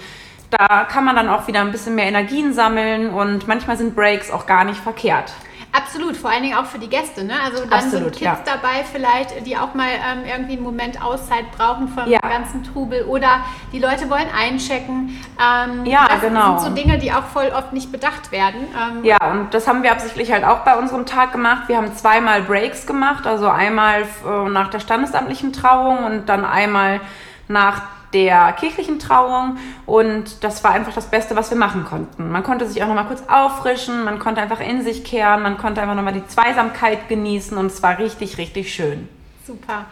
da kann man dann auch wieder ein bisschen mehr Energien sammeln und manchmal sind Breaks auch gar nicht verkehrt. Absolut, vor allen Dingen auch für die Gäste. Ne? Also dann Absolut, sind Kids ja. dabei vielleicht, die auch mal ähm, irgendwie einen Moment Auszeit brauchen vom ja. ganzen Trubel oder die Leute wollen einchecken. Ähm, ja, das genau. Das sind so Dinge, die auch voll oft nicht bedacht werden. Ähm, ja, und das haben wir absichtlich halt auch bei unserem Tag gemacht. Wir haben zweimal Breaks gemacht, also einmal äh, nach der standesamtlichen Trauung und dann einmal nach der kirchlichen Trauung und das war einfach das Beste, was wir machen konnten. Man konnte sich auch nochmal kurz auffrischen, man konnte einfach in sich kehren, man konnte einfach nochmal die Zweisamkeit genießen und es war richtig, richtig schön. Super.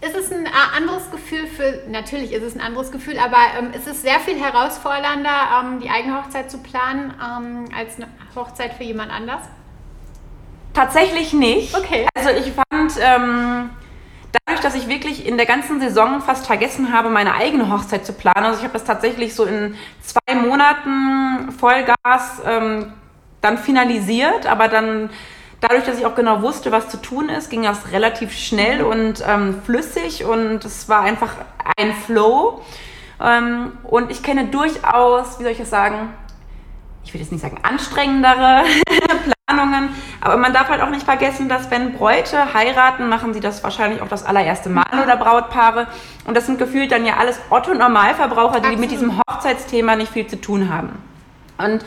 Ist es ein äh, anderes Gefühl für, natürlich ist es ein anderes Gefühl, aber ähm, ist es sehr viel herausfordernder, ähm, die eigene Hochzeit zu planen, ähm, als eine Hochzeit für jemand anders? Tatsächlich nicht. Okay. Also ich fand, ähm, dadurch, dass ich wirklich in der ganzen Saison fast vergessen habe, meine eigene Hochzeit zu planen, also ich habe das tatsächlich so in zwei Monaten Vollgas ähm, dann finalisiert, aber dann dadurch, dass ich auch genau wusste, was zu tun ist, ging das relativ schnell und ähm, flüssig und es war einfach ein Flow. Ähm, und ich kenne durchaus, wie soll ich es sagen, ich will jetzt nicht sagen anstrengendere Planungen, aber man darf halt auch nicht vergessen, dass wenn Bräute heiraten, machen sie das wahrscheinlich auch das allererste Mal oder Brautpaare und das sind gefühlt dann ja alles Otto-Normalverbraucher, die Absolut. mit diesem Hochzeitsthema nicht viel zu tun haben. Und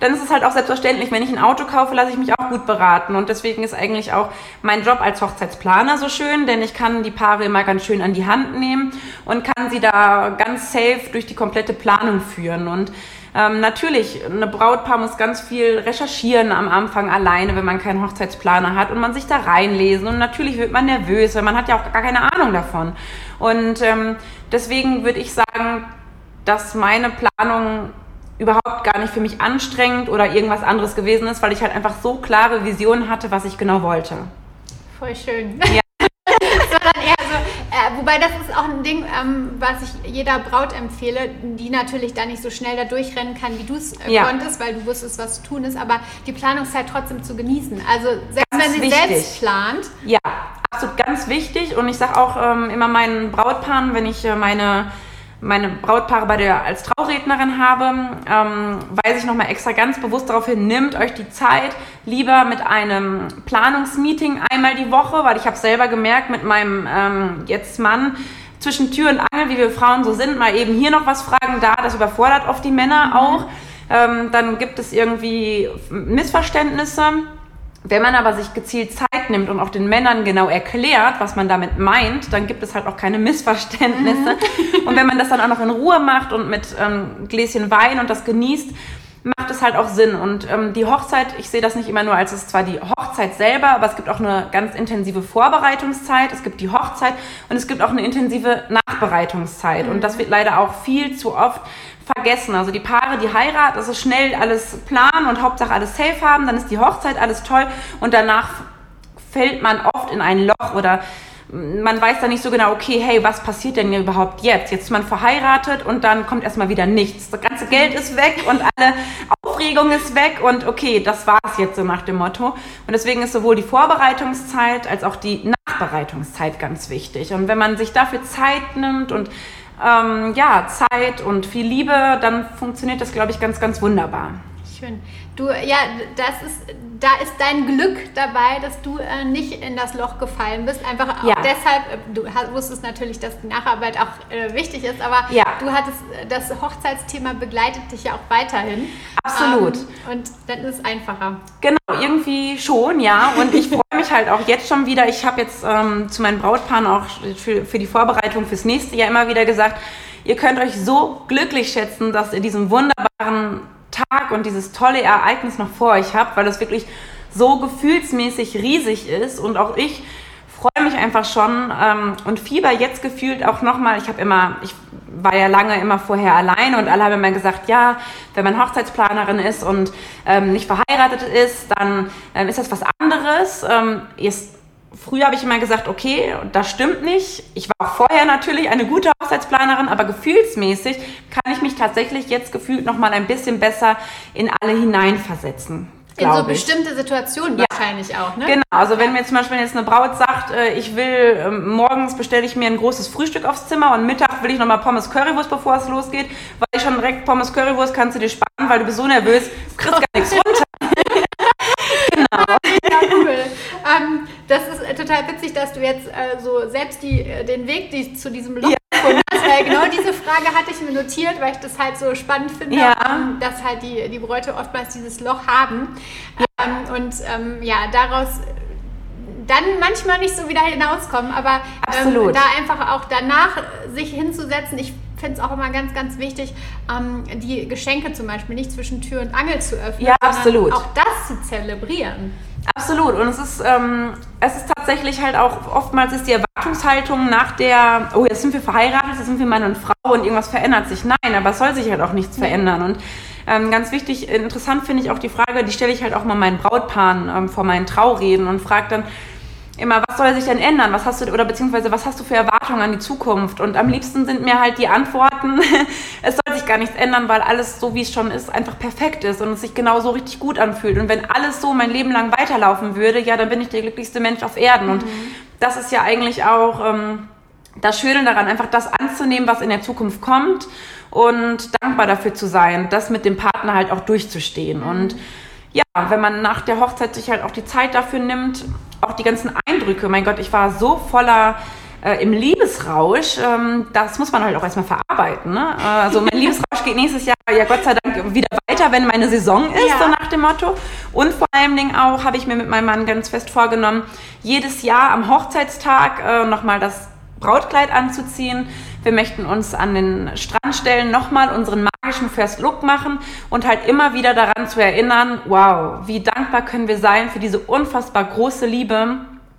dann ist es halt auch selbstverständlich, wenn ich ein Auto kaufe, lasse ich mich auch gut beraten. Und deswegen ist eigentlich auch mein Job als Hochzeitsplaner so schön, denn ich kann die Paare immer ganz schön an die Hand nehmen und kann sie da ganz safe durch die komplette Planung führen. Und ähm, natürlich, eine Brautpaar muss ganz viel recherchieren am Anfang alleine, wenn man keinen Hochzeitsplaner hat und man sich da reinlesen. Und natürlich wird man nervös, weil man hat ja auch gar keine Ahnung davon. Und ähm, deswegen würde ich sagen, dass meine Planung überhaupt gar nicht für mich anstrengend oder irgendwas anderes gewesen ist, weil ich halt einfach so klare Visionen hatte, was ich genau wollte. Voll schön. Ja. das war dann eher wobei das ist auch ein Ding, ähm, was ich jeder Braut empfehle, die natürlich da nicht so schnell da durchrennen kann, wie du es äh, ja. konntest, weil du wusstest, was zu tun ist, aber die Planungszeit trotzdem zu genießen. Also selbst ganz wenn sie wichtig. selbst plant. Ja, absolut ganz wichtig. Und ich sage auch ähm, immer meinen Brautpaaren, wenn ich äh, meine meine Brautpaare bei der als Traurednerin habe, ähm, weise ich nochmal extra ganz bewusst darauf hin, nehmt euch die Zeit lieber mit einem Planungsmeeting einmal die Woche, weil ich habe selber gemerkt mit meinem ähm, jetzt Mann, zwischen Tür und Angel, wie wir Frauen so sind, mal eben hier noch was fragen, da, das überfordert oft die Männer mhm. auch. Ähm, dann gibt es irgendwie Missverständnisse. Wenn man aber sich gezielt Zeit nimmt und auch den Männern genau erklärt, was man damit meint, dann gibt es halt auch keine Missverständnisse. Mhm. Und wenn man das dann auch noch in Ruhe macht und mit ähm, Gläschen Wein und das genießt, macht es halt auch Sinn. Und ähm, die Hochzeit, ich sehe das nicht immer nur als es zwar die Hochzeit selber, aber es gibt auch eine ganz intensive Vorbereitungszeit, es gibt die Hochzeit und es gibt auch eine intensive Nachbereitungszeit. Mhm. Und das wird leider auch viel zu oft vergessen. Also die Paare, die heiraten, also schnell alles planen und Hauptsache alles safe haben, dann ist die Hochzeit alles toll und danach fällt man oft in ein Loch oder man weiß dann nicht so genau, okay, hey, was passiert denn überhaupt jetzt? Jetzt ist man verheiratet und dann kommt erstmal wieder nichts. Das ganze Geld ist weg und alle Aufregung ist weg und okay, das war es jetzt so nach dem Motto. Und deswegen ist sowohl die Vorbereitungszeit als auch die Nachbereitungszeit ganz wichtig. Und wenn man sich dafür Zeit nimmt und ähm, ja, Zeit und viel Liebe, dann funktioniert das, glaube ich, ganz, ganz wunderbar. Schön. Du, ja, das ist, da ist dein Glück dabei, dass du äh, nicht in das Loch gefallen bist. Einfach ja. deshalb, äh, du wusstest natürlich, dass die Nacharbeit auch äh, wichtig ist, aber ja. du hattest, äh, das Hochzeitsthema begleitet dich ja auch weiterhin. Absolut. Ähm, und dann ist es einfacher. Genau, irgendwie schon, ja. Und ich freue mich halt auch jetzt schon wieder. Ich habe jetzt ähm, zu meinen Brautpaaren auch für, für die Vorbereitung fürs nächste Jahr immer wieder gesagt, ihr könnt euch so glücklich schätzen, dass ihr diesen wunderbaren Tag und dieses tolle Ereignis noch vor euch habt, weil das wirklich so gefühlsmäßig riesig ist und auch ich freue mich einfach schon ähm, und fieber jetzt gefühlt auch nochmal. Ich habe immer, ich war ja lange immer vorher alleine und alle haben immer gesagt, ja, wenn man Hochzeitsplanerin ist und ähm, nicht verheiratet ist, dann ähm, ist das was anderes. Ähm, ist, früher habe ich immer gesagt, okay, das stimmt nicht. Ich war vorher natürlich eine gute Hochzeitsplanerin, aber gefühlsmäßig kann ich mich tatsächlich jetzt gefühlt nochmal ein bisschen besser in alle hineinversetzen. In so bestimmte Situationen ja. wahrscheinlich auch, ne? Genau, also wenn mir zum Beispiel jetzt eine Braut sagt, äh, ich will, äh, morgens bestelle ich mir ein großes Frühstück aufs Zimmer und Mittag will ich nochmal Pommes Currywurst, bevor es losgeht, weil ich schon direkt Pommes Currywurst kannst du dir sparen, weil du bist so nervös, kriegst gar nichts runter. genau. Ja, cool. Ähm, das ist äh, total witzig, dass du jetzt äh, so selbst die, äh, den Weg die, zu diesem Loch ja. Weil genau diese Frage hatte ich mir notiert, weil ich das halt so spannend finde, ja. ähm, dass halt die, die Bräute oftmals dieses Loch haben. Ja. Ähm, und ähm, ja, daraus dann manchmal nicht so wieder hinauskommen, aber ähm, da einfach auch danach sich hinzusetzen, ich finde es auch immer ganz, ganz wichtig, ähm, die Geschenke zum Beispiel nicht zwischen Tür und Angel zu öffnen, ja, absolut. auch das zu zelebrieren. Absolut. Und es ist, ähm, es ist tatsächlich halt auch, oftmals ist die Erwartungshaltung nach der, oh, jetzt sind wir verheiratet, jetzt sind wir Mann und Frau und irgendwas verändert sich. Nein, aber es soll sich halt auch nichts verändern. Und ähm, ganz wichtig, interessant finde ich auch die Frage, die stelle ich halt auch mal meinen Brautpaaren ähm, vor meinen Traureden und frage dann, immer, was soll sich denn ändern? Was hast du oder beziehungsweise was hast du für Erwartungen an die Zukunft? Und am liebsten sind mir halt die Antworten, es soll sich gar nichts ändern, weil alles so wie es schon ist, einfach perfekt ist und es sich genau so richtig gut anfühlt. Und wenn alles so mein Leben lang weiterlaufen würde, ja, dann bin ich der glücklichste Mensch auf Erden. Und mhm. das ist ja eigentlich auch ähm, das Schöne daran, einfach das anzunehmen, was in der Zukunft kommt und dankbar dafür zu sein, das mit dem Partner halt auch durchzustehen. Mhm. Und ja, wenn man nach der Hochzeit sich halt auch die Zeit dafür nimmt, auch die ganzen Eindrücke, mein Gott, ich war so voller äh, im Liebesrausch, ähm, das muss man halt auch erstmal verarbeiten. Ne? Also mein Liebesrausch geht nächstes Jahr ja Gott sei Dank wieder weiter, wenn meine Saison ist, ja. so nach dem Motto. Und vor allen Dingen auch habe ich mir mit meinem Mann ganz fest vorgenommen, jedes Jahr am Hochzeitstag äh, nochmal das Brautkleid anzuziehen. Wir möchten uns an den Strand stellen, nochmal unseren magischen First Look machen und halt immer wieder daran zu erinnern, wow, wie dankbar können wir sein für diese unfassbar große Liebe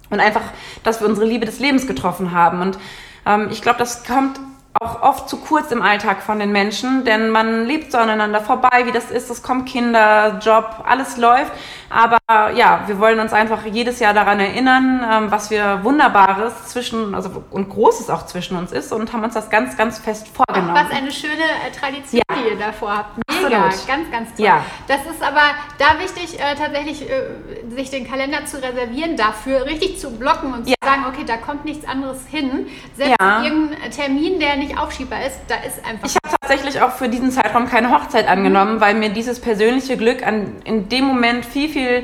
und einfach, dass wir unsere Liebe des Lebens getroffen haben. Und ähm, ich glaube, das kommt auch oft zu kurz im Alltag von den Menschen, denn man lebt so aneinander vorbei, wie das ist, es kommen Kinder, Job, alles läuft. Aber ja, wir wollen uns einfach jedes Jahr daran erinnern, ähm, was wir Wunderbares zwischen, also und Großes auch zwischen uns ist und haben uns das ganz, ganz fest vorgenommen. was eine schöne äh, Tradition, ja. die ihr davor habt. Mega, Absolut. ganz, ganz toll. Ja. Das ist aber da wichtig, äh, tatsächlich äh, sich den Kalender zu reservieren, dafür richtig zu blocken und ja. Sagen, okay, da kommt nichts anderes hin. Selbst ja. irgendein Termin, der nicht aufschiebbar ist, da ist einfach. Ich habe tatsächlich auch für diesen Zeitraum keine Hochzeit angenommen, mhm. weil mir dieses persönliche Glück an, in dem Moment viel, viel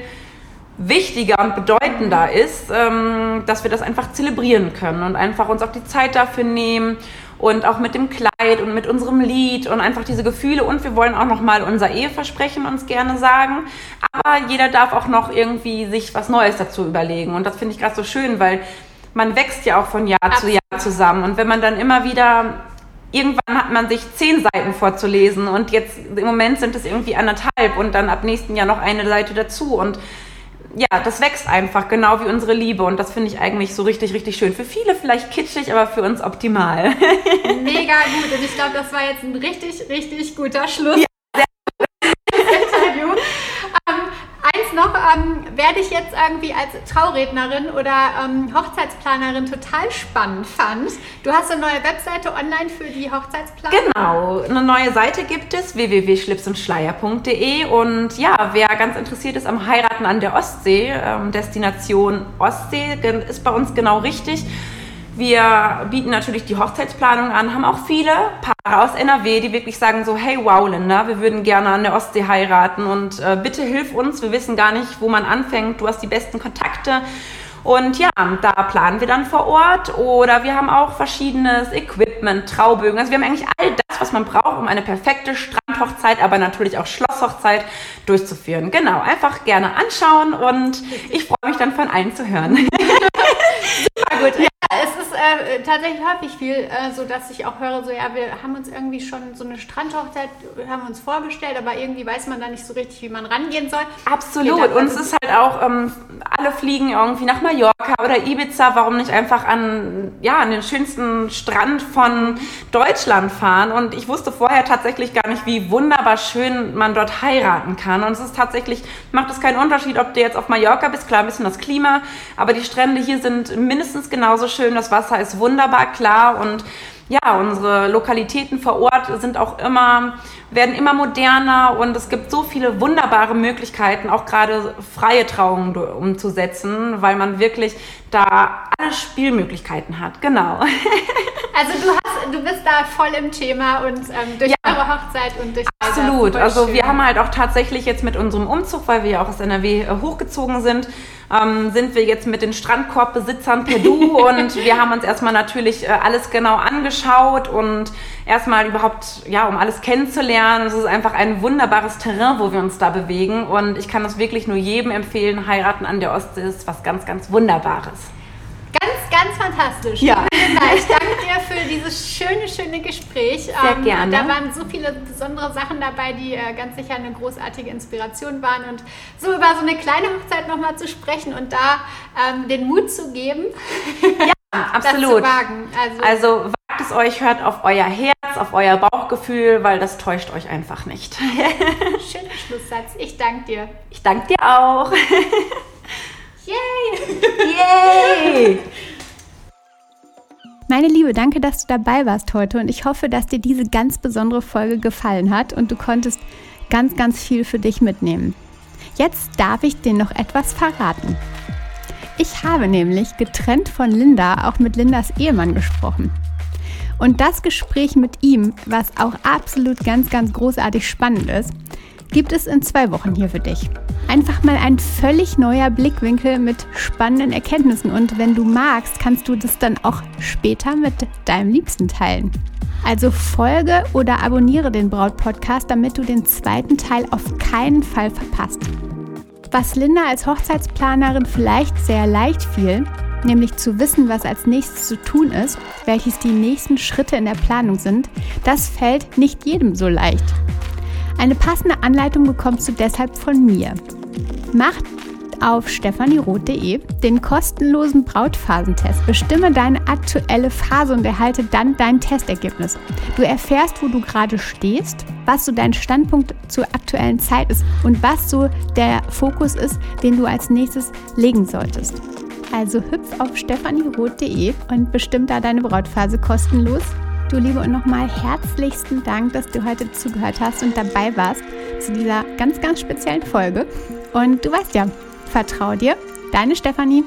wichtiger und bedeutender ist, ähm, dass wir das einfach zelebrieren können und einfach uns auch die Zeit dafür nehmen und auch mit dem Kleid und mit unserem Lied und einfach diese Gefühle und wir wollen auch noch mal unser Eheversprechen uns gerne sagen, aber jeder darf auch noch irgendwie sich was Neues dazu überlegen und das finde ich gerade so schön, weil man wächst ja auch von Jahr Absolut. zu Jahr zusammen. Und wenn man dann immer wieder, irgendwann hat man sich zehn Seiten vorzulesen und jetzt im Moment sind es irgendwie anderthalb und dann ab nächsten Jahr noch eine Seite dazu. Und ja, das wächst einfach, genau wie unsere Liebe. Und das finde ich eigentlich so richtig, richtig schön. Für viele vielleicht kitschig, aber für uns optimal. Mega gut. Und ich glaube, das war jetzt ein richtig, richtig guter Schluss. Ja, noch, ähm, werde ich jetzt irgendwie als Traurednerin oder ähm, Hochzeitsplanerin total spannend fand. Du hast eine neue Webseite online für die Hochzeitsplanung. Genau, eine neue Seite gibt es, www.schlipsundschleier.de und ja, wer ganz interessiert ist am Heiraten an der Ostsee, ähm, Destination Ostsee, ist bei uns genau richtig. Wir bieten natürlich die Hochzeitsplanung an, haben auch viele Paare aus NRW, die wirklich sagen so, hey wow Linda, wir würden gerne an der Ostsee heiraten und äh, bitte hilf uns, wir wissen gar nicht, wo man anfängt, du hast die besten Kontakte. Und ja, da planen wir dann vor Ort oder wir haben auch verschiedenes Equipment, Traubögen. Also wir haben eigentlich all das, was man braucht, um eine perfekte Strandhochzeit, aber natürlich auch Schlosshochzeit durchzuführen. Genau, einfach gerne anschauen und ich freue mich dann von allen zu hören. Super gut. Ja, äh, tatsächlich häufig viel, äh, so dass ich auch höre, so ja, wir haben uns irgendwie schon so eine Strandhochzeit, haben uns vorgestellt, aber irgendwie weiß man da nicht so richtig, wie man rangehen soll. Absolut. Und es ist halt auch, ähm, alle fliegen irgendwie nach Mallorca oder Ibiza, warum nicht einfach an, ja, an den schönsten Strand von Deutschland fahren? Und ich wusste vorher tatsächlich gar nicht, wie wunderbar schön man dort heiraten kann. Und es ist tatsächlich, macht es keinen Unterschied, ob du jetzt auf Mallorca bist, klar ein bisschen das Klima, aber die Strände hier sind mindestens genauso schön, das Wasser ist wunderbar klar und ja, unsere Lokalitäten vor Ort sind auch immer, werden immer moderner und es gibt so viele wunderbare Möglichkeiten, auch gerade freie Trauungen umzusetzen, weil man wirklich da alle Spielmöglichkeiten hat. Genau. Also du hast, du bist da voll im Thema und ähm, durch ja, eure Hochzeit und durch Absolut. Also schön. wir haben halt auch tatsächlich jetzt mit unserem Umzug, weil wir ja auch aus NRW äh, hochgezogen sind, ähm, sind wir jetzt mit den Strandkorbbesitzern per Du und wir haben uns erstmal natürlich äh, alles genau angeschaut und erstmal überhaupt, ja, um alles kennenzulernen. Es ist einfach ein wunderbares Terrain, wo wir uns da bewegen und ich kann das wirklich nur jedem empfehlen. Heiraten an der Ostsee ist was ganz, ganz Wunderbares. Ganz, ganz fantastisch. Ja. Ich danke dir für dieses schöne, schöne Gespräch. Sehr ähm, gerne. Da waren so viele besondere Sachen dabei, die äh, ganz sicher eine großartige Inspiration waren. Und so über so eine kleine Hochzeit nochmal zu sprechen und da ähm, den Mut zu geben. Ja, absolut. Also, also wagt es euch, hört auf euer Herz, auf euer Bauchgefühl, weil das täuscht euch einfach nicht. Schöner Schlusssatz. Ich danke dir. Ich danke dir auch. Yay! Yay! Meine Liebe, danke, dass du dabei warst heute und ich hoffe, dass dir diese ganz besondere Folge gefallen hat und du konntest ganz, ganz viel für dich mitnehmen. Jetzt darf ich dir noch etwas verraten. Ich habe nämlich getrennt von Linda auch mit Lindas Ehemann gesprochen. Und das Gespräch mit ihm, was auch absolut ganz, ganz großartig spannend ist, gibt es in zwei Wochen hier für dich. Einfach mal ein völlig neuer Blickwinkel mit spannenden Erkenntnissen und wenn du magst, kannst du das dann auch später mit deinem Liebsten teilen. Also folge oder abonniere den Braut-Podcast, damit du den zweiten Teil auf keinen Fall verpasst. Was Linda als Hochzeitsplanerin vielleicht sehr leicht fiel, nämlich zu wissen, was als nächstes zu tun ist, welches die nächsten Schritte in der Planung sind, das fällt nicht jedem so leicht. Eine passende Anleitung bekommst du deshalb von mir. Mach auf stefanieroth.de den kostenlosen Brautphasentest. Bestimme deine aktuelle Phase und erhalte dann dein Testergebnis. Du erfährst, wo du gerade stehst, was so dein Standpunkt zur aktuellen Zeit ist und was so der Fokus ist, den du als nächstes legen solltest. Also hüpf auf stefanieroth.de und bestimm da deine Brautphase kostenlos Du Liebe und nochmal herzlichsten Dank, dass du heute zugehört hast und dabei warst zu dieser ganz, ganz speziellen Folge. Und du weißt ja, vertrau dir, deine Stefanie.